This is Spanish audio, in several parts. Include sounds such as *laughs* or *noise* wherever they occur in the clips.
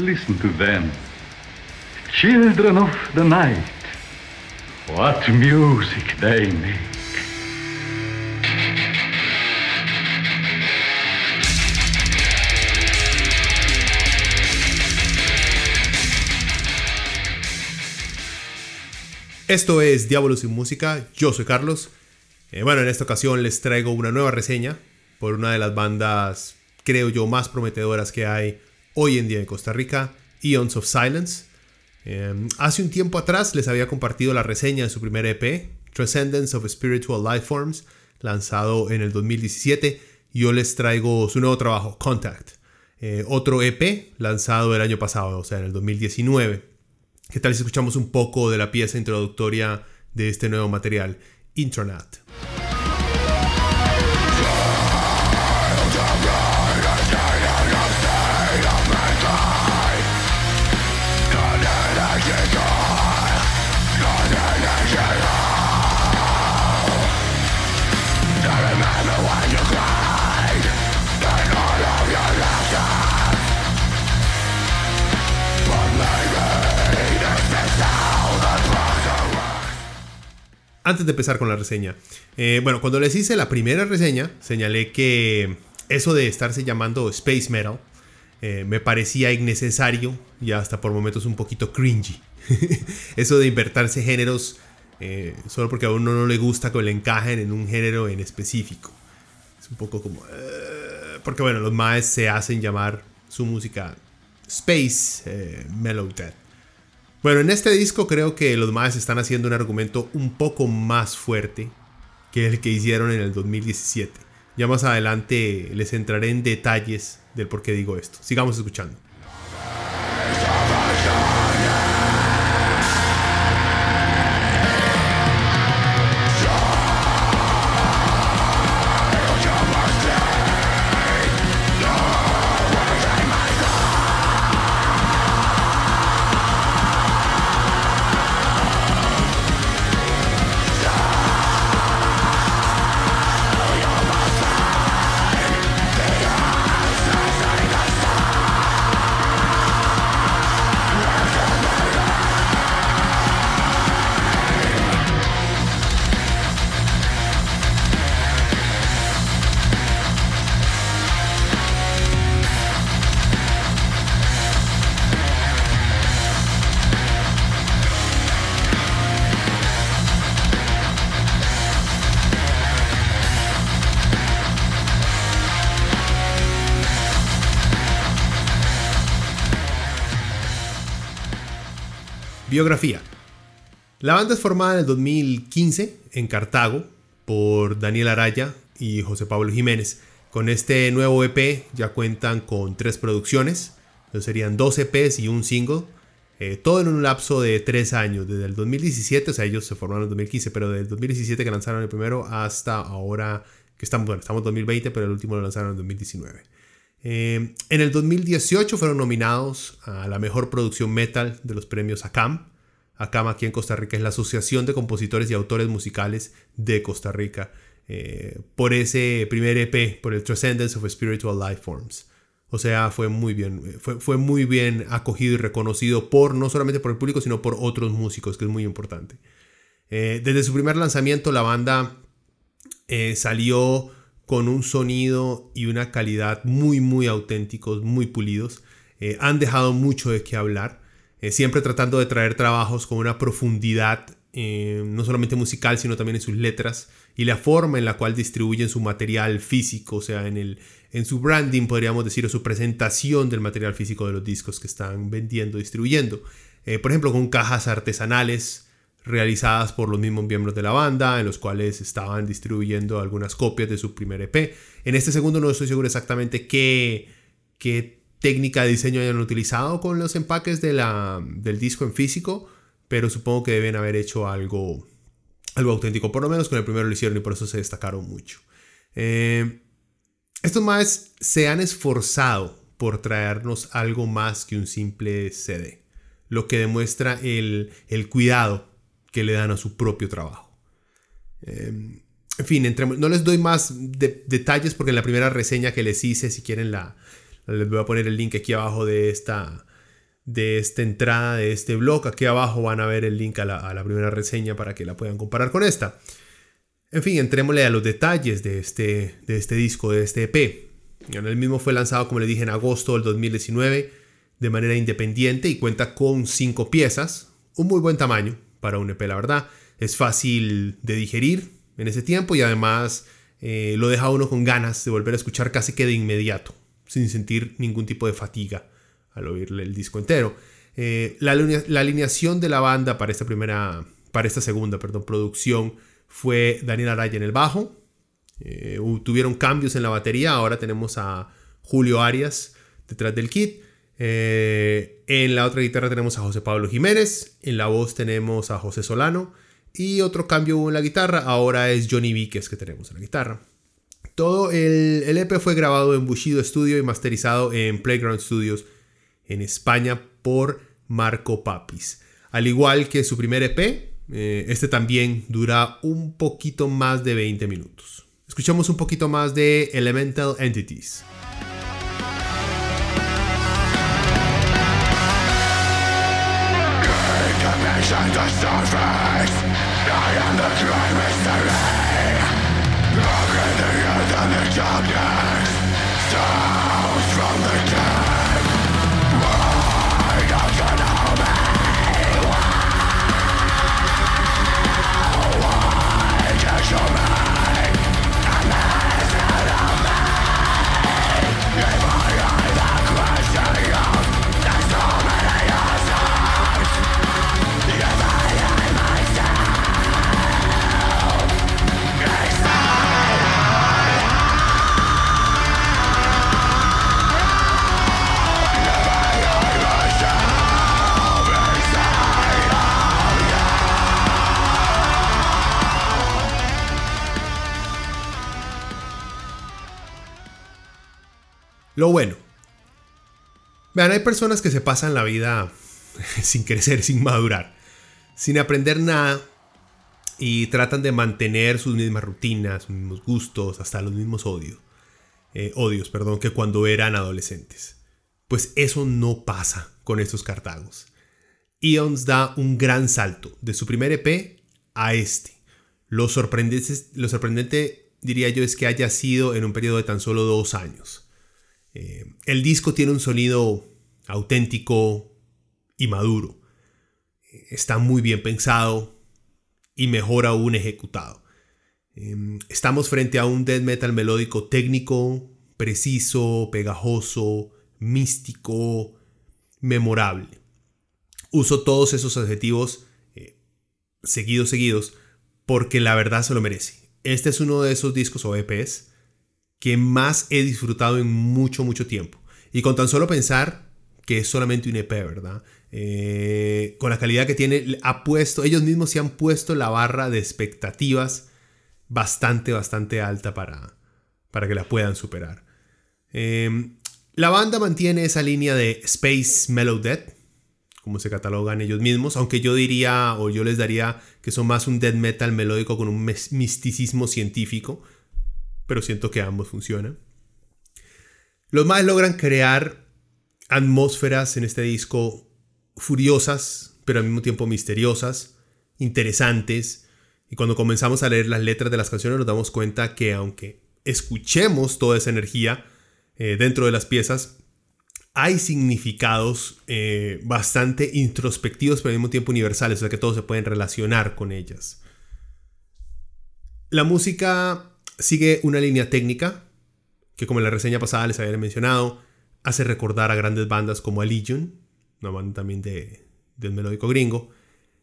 Listen to them. Children of the night. What music they make. Esto es Diablos sin Música, yo soy Carlos. Eh, bueno, en esta ocasión les traigo una nueva reseña por una de las bandas, creo yo, más prometedoras que hay hoy en día en Costa Rica, Eons of Silence. Eh, hace un tiempo atrás les había compartido la reseña de su primer EP, Transcendence of Spiritual Lifeforms, lanzado en el 2017. Yo les traigo su nuevo trabajo, Contact, eh, otro EP lanzado el año pasado, o sea, en el 2019. ¿Qué tal si escuchamos un poco de la pieza introductoria de este nuevo material, Intranet? Antes de empezar con la reseña, eh, bueno, cuando les hice la primera reseña, señalé que eso de estarse llamando Space Metal eh, me parecía innecesario y hasta por momentos un poquito cringy. *laughs* eso de invertirse géneros eh, solo porque a uno no le gusta que le encajen en un género en específico. Es un poco como... porque bueno, los maes se hacen llamar su música Space Mellow Death. Bueno, en este disco creo que los más están haciendo un argumento un poco más fuerte que el que hicieron en el 2017. Ya más adelante les entraré en detalles del por qué digo esto. Sigamos escuchando. Biografía. La banda es formada en el 2015 en Cartago por Daniel Araya y José Pablo Jiménez. Con este nuevo EP ya cuentan con tres producciones, serían dos EPs y un single, eh, todo en un lapso de tres años, desde el 2017, o sea, ellos se formaron en el 2015, pero desde el 2017 que lanzaron el primero hasta ahora, que estamos, bueno, estamos en 2020, pero el último lo lanzaron en 2019. Eh, en el 2018 fueron nominados a la mejor producción metal de los premios ACAM. ACAM aquí en Costa Rica es la Asociación de Compositores y Autores Musicales de Costa Rica. Eh, por ese primer EP, por el Transcendence of Spiritual Life Forms. O sea, fue muy bien, fue, fue, muy bien acogido y reconocido por no solamente por el público, sino por otros músicos, que es muy importante. Eh, desde su primer lanzamiento, la banda salió con un sonido y una calidad muy, muy auténticos, muy pulidos. Eh, han dejado mucho de qué hablar, eh, siempre tratando de traer trabajos con una profundidad, eh, no solamente musical, sino también en sus letras y la forma en la cual distribuyen su material físico, o sea, en, el, en su branding, podríamos decir, o su presentación del material físico de los discos que están vendiendo, distribuyendo. por ejemplo, con cajas artesanales, realizadas por los mismos miembros de la banda, en los cuales estaban distribuyendo algunas copias de su primer EP. En este segundo no estoy seguro exactamente qué, qué técnica de diseño hayan utilizado con los empaques de del disco en físico, pero supongo que deben haber hecho algo, algo auténtico. Por lo menos con el primero lo hicieron y por eso se destacaron mucho. Eh, estos más se han esforzado por traernos algo más que un simple CD, lo que demuestra el, el cuidado que le dan a su propio trabajo. Em, en fin, no les doy más detalles porque en la primera reseña que les hice, si quieren la, les voy a poner el link aquí abajo de esta, de esta entrada, de este blog. Aquí abajo van a ver el link a la, primera reseña para que la puedan comparar con esta. En fin, entrémosle a los detalles de este, de este disco, de este EP. El mismo fue lanzado, como le dije, en agosto del 2019 de manera independiente y cuenta con cinco piezas, un muy buen tamaño para un EP, la verdad. Es fácil de digerir en ese tiempo y además eh, lo deja uno con ganas de volver a escuchar casi que de inmediato, sin sentir ningún tipo de fatiga al oírle el disco entero. Eh, la, alineación de la banda para esta primera, para esta segunda, perdón, producción fue Daniel Araya en el bajo. Eh, tuvieron cambios en la batería. Ahora tenemos a Julio Arias detrás del kit. Eh, en la otra guitarra tenemos a José Pablo Jiménez. En la voz tenemos a José Solano. Y otro cambio en la guitarra. Ahora es Johnny Víquez que tenemos en la guitarra. Todo el, EP fue grabado en Bushido Studio y masterizado en Playground Studios en España por Marco Papis. Al igual que su primer EP, eh, este también dura un poquito más de 20 minutos. Escuchamos un poquito más de Elemental Entities. at the surface I am the great mystery the earth and Lo bueno. Vean, hay personas que se pasan la vida *laughs* sin crecer, sin madurar, sin aprender nada y tratan de mantener sus mismas rutinas, sus mismos gustos, hasta los mismos odios. Eh, odios, perdón, que cuando eran adolescentes. Pues eso no pasa con estos cartagos. Eons da un gran salto de su primer EP a este. Lo sorprendente, lo sorprendente, diría yo, es que haya sido en un periodo de tan solo dos años. Eh, el disco tiene un sonido auténtico y maduro. Está muy bien pensado y mejor aún ejecutado. Em, estamos frente a un death metal melódico técnico, preciso, pegajoso, místico, memorable. Uso todos esos adjetivos eh, seguidos, seguidos, porque la verdad se lo merece. Este es uno de esos discos o EPs que más he disfrutado en mucho, mucho tiempo. Y con tan solo pensar que es solamente un EP, ¿verdad? Eh, con la calidad que tiene, ha puesto, ellos mismos se han puesto la barra de expectativas bastante, bastante alta para, para que la puedan superar. Em, la banda mantiene esa línea de Space Mellow Death, como se catalogan ellos mismos, aunque yo diría o yo les daría que son más un death metal melódico con un misticismo científico, pero siento que ambos funcionan. Los más logran crear atmósferas en este disco furiosas, pero al mismo tiempo misteriosas, interesantes. Y cuando comenzamos a leer las letras de las canciones nos damos cuenta que aunque escuchemos toda esa energía eh, dentro de las piezas, hay significados eh, bastante introspectivos, pero al mismo tiempo universales, o sea que todos se pueden relacionar con ellas. La música Sigue una línea técnica que como en la reseña pasada les había mencionado, hace recordar a grandes bandas como Legion, una banda también de, del melódico gringo.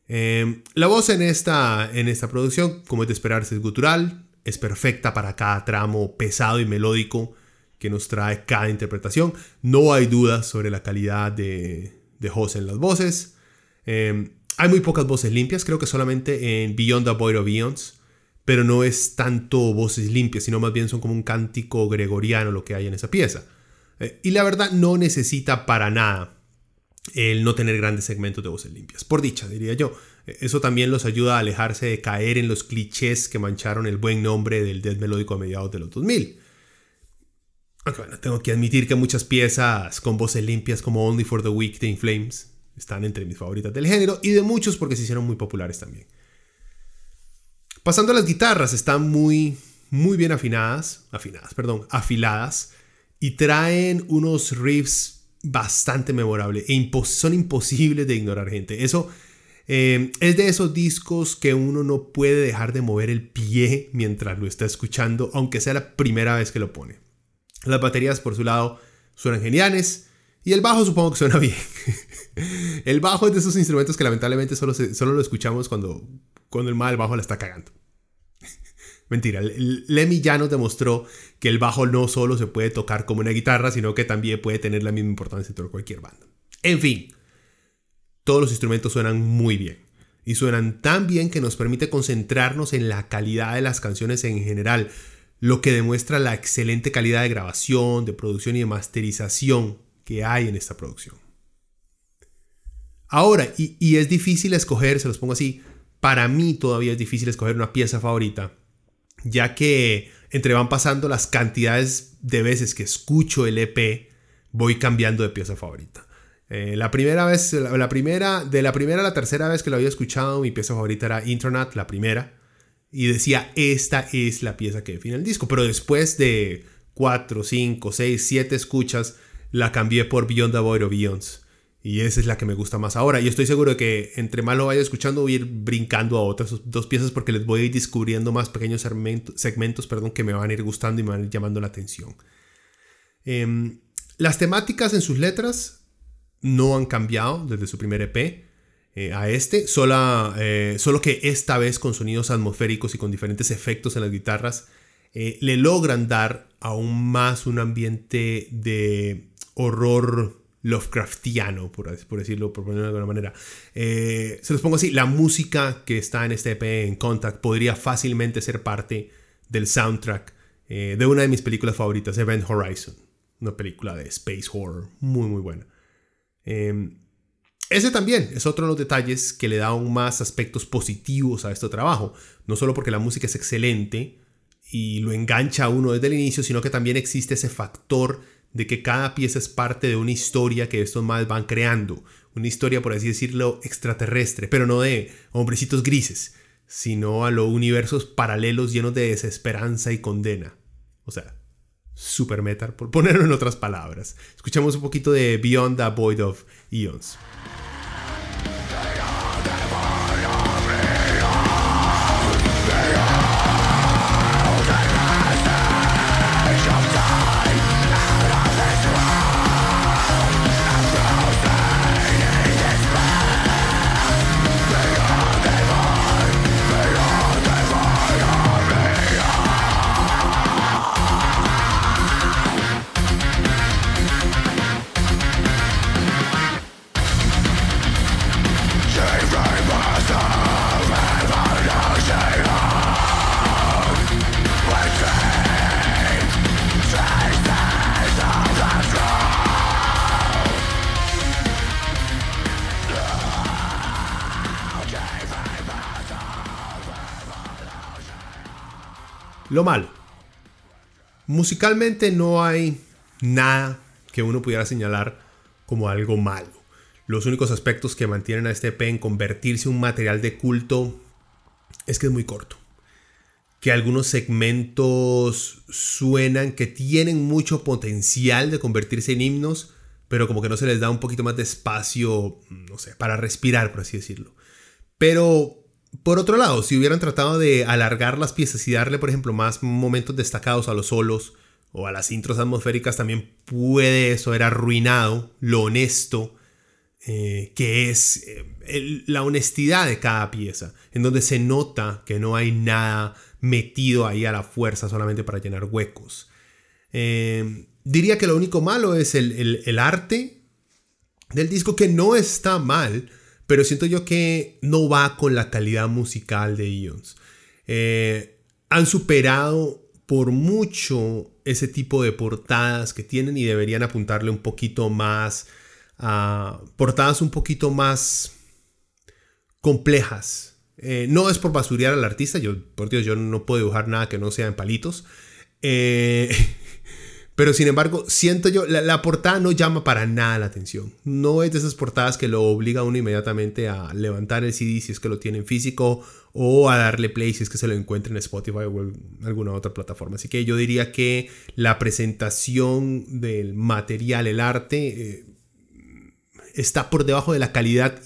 Em, la voz en esta, en esta producción, como es de esperarse, es gutural, es perfecta para cada tramo pesado y melódico que nos trae cada interpretación. No hay dudas sobre la calidad de, de en las voces. Em, hay muy pocas voces limpias, creo que solamente en Beyond the Void of Eons pero no es tanto voces limpias, sino más bien son como un cántico gregoriano lo que hay en esa pieza. Eh, y la verdad no necesita para nada el no tener grandes segmentos de voces limpias, por dicha diría yo. Eh, eso también los ayuda a alejarse de caer en los clichés que mancharon el buen nombre del death melódico a mediados de los 2000. Aunque bueno, tengo que admitir que muchas piezas con voces limpias como Only for the Weak de In Flames están entre mis favoritas del género y de muchos porque se hicieron muy populares también. Pasando a las guitarras, están muy, muy bien afinadas, afinadas, perdón, afiladas y traen unos riffs bastante memorables e son imposibles de ignorar, gente. Eso eh, es de esos discos que uno no puede dejar de mover el pie mientras lo está escuchando, aunque sea la primera vez que lo pone. Las baterías, por su lado, suenan geniales. Y el bajo supongo que suena *laughs* bien. el bajo es de esos instrumentos que lamentablemente solo, solo lo escuchamos cuando, cuando el mal bajo la está cagando. *laughs* Mentira, Lemmy ya nos demostró que el bajo no solo se puede tocar como una guitarra, sino que también puede tener la misma importancia dentro de cualquier banda. En fin, todos los instrumentos suenan muy bien. Y suenan tan bien que nos permite concentrarnos en la calidad de las canciones en general, lo que demuestra la excelente calidad de grabación, de producción y de masterización que hay en esta producción. Ahora, y, y es difícil escoger, se los pongo así, para mí todavía es difícil escoger una pieza favorita, ya que entre van pasando las cantidades de veces que escucho el EP, voy cambiando de pieza favorita. Eh, la primera vez, la, primera, de la primera a la tercera vez que lo había escuchado, mi pieza favorita era Internet, la primera. Y decía, esta es la pieza que define el disco. Pero después de 4, 5, 6, 7 escuchas, la cambié por Beyond the Void of Beyonds. Y esa es la que me gusta más ahora. Y estoy seguro de que entre más lo vaya escuchando, voy a ir brincando a otras dos piezas porque les voy a ir descubriendo más pequeños segmentos, perdón, que me van a ir gustando y me van a ir llamando la atención. Em, las temáticas en sus letras no han cambiado desde su primer EP eh, a este, solo, eh, solo que esta vez con sonidos atmosféricos y con diferentes efectos en las guitarras, eh, le logran dar aún más un ambiente de horror Lovecraftiano, por, decirlo, por ponerlo de alguna manera. se los pongo así, la música que está en este EP en Contact podría fácilmente ser parte del soundtrack de una de mis películas favoritas, Event Horizon, una película de space horror muy muy buena. Em, ese también es otro de los detalles que le da aún más aspectos positivos a este trabajo. No solo porque la música es excelente y lo engancha a uno desde el inicio, sino que también existe ese factor de que cada pieza es parte de una historia que estos más van creando. Una historia, por así decirlo, extraterrestre, pero no de hombrecitos grises, sino a los universos paralelos llenos de desesperanza y condena. O sea, super metal, por *laughs* ponerlo en otras palabras. Escuchamos un poquito de Beyond the Void of Eons. Lo malo. Musicalmente no hay nada que uno pudiera señalar como algo malo. Los únicos aspectos que mantienen a este EP en convertirse en un material de culto es que es muy corto. Que algunos segmentos suenan que tienen mucho potencial de convertirse en himnos, pero como que no se les da un poquito más de espacio, no sé, para respirar, por así decirlo. Pero por otro lado, si hubieran tratado de alargar las piezas y darle, por ejemplo, más momentos destacados a los solos o a las intros atmosféricas, también puede eso haber arruinado lo honesto eh, que es eh, la honestidad de cada pieza, en donde se nota que no hay nada metido ahí a la fuerza solamente para llenar huecos. Eh, diría que lo único malo es el, el arte del disco, que no está mal, pero siento yo que no va con la calidad musical de Ions. Eh, han superado por mucho ese tipo de portadas que tienen y deberían apuntarle un poquito más a portadas un poquito más complejas. Eh, no es por basurear al artista, yo por Dios, yo no puedo dibujar nada que no sea en palitos. Eh, *laughs* Pero sin embargo, siento yo, la, portada no llama para nada la atención. No es de esas portadas que lo obliga a uno inmediatamente a levantar el CD si es que lo tiene en físico o a darle play si es que se lo encuentra en Spotify o alguna otra plataforma. Así que yo diría que la presentación del material, el arte, eh, está por debajo de la calidad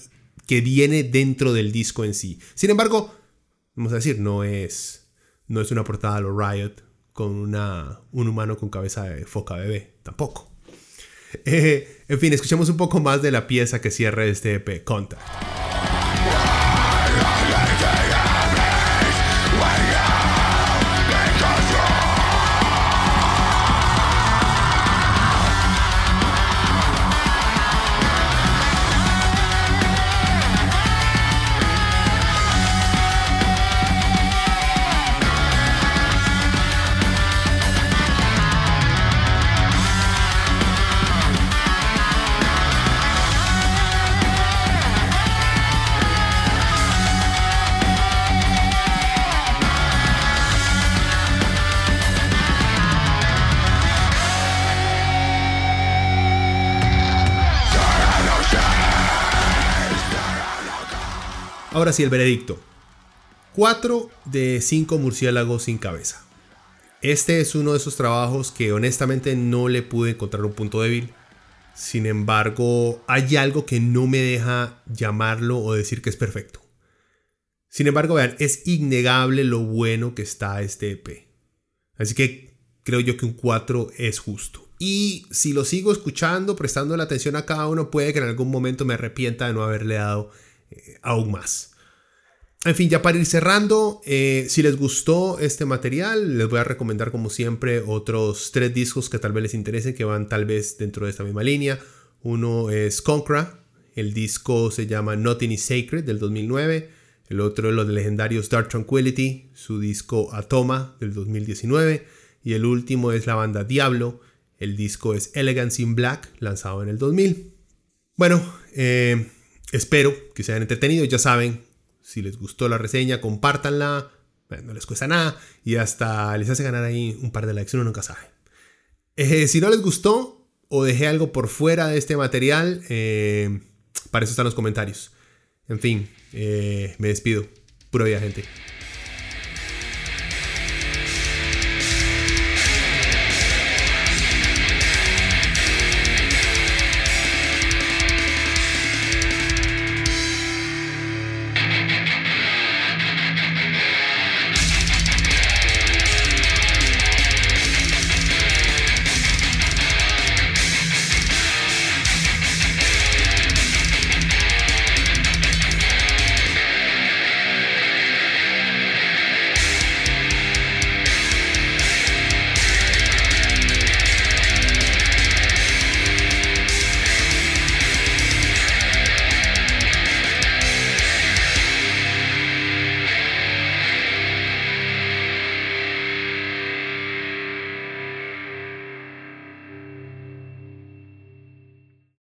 que viene dentro del disco en sí. Sin embargo, vamos a decir, no es, no es una portada a lo Riot con una, un humano con cabeza de foca bebé, tampoco. *laughs* Eh, en fin, escuchemos un poco más de la pieza que cierra este EP, Contact. Ahora sí, el veredicto. 4 de 5 murciélagos sin cabeza. Este es uno de esos trabajos que honestamente no le pude encontrar un punto débil. Sin embargo, hay algo que no me deja llamarlo o decir que es perfecto. Sin embargo, vean, es innegable lo bueno que está este EP. Así que creo yo que un 4 es justo. Y si lo sigo escuchando, prestando la atención a cada uno, puede que en algún momento me arrepienta de no haberle dado eh, aún más. En fin, ya para ir cerrando, eh, si les gustó este material, les voy a recomendar como siempre otros tres discos que tal vez les interesen, que van tal vez dentro de esta misma línea. Uno es Concra, el disco se llama Nothing is Sacred del 2009. El otro es los legendarios Dark Tranquility, su disco Atoma del 2019. Y el último es la banda Diablo, el disco es Elegance in Black, lanzado en el 2000. Bueno, eh, espero que se hayan entretenido, ya saben, si les gustó la reseña, compártanla. no les cuesta nada y hasta les hace ganar ahí un par de likes, uno nunca sabe. Eh, si no les gustó o dejé algo por fuera de este material, eh, para eso están los comentarios. En fin, eh, me despido. Pura vida, gente.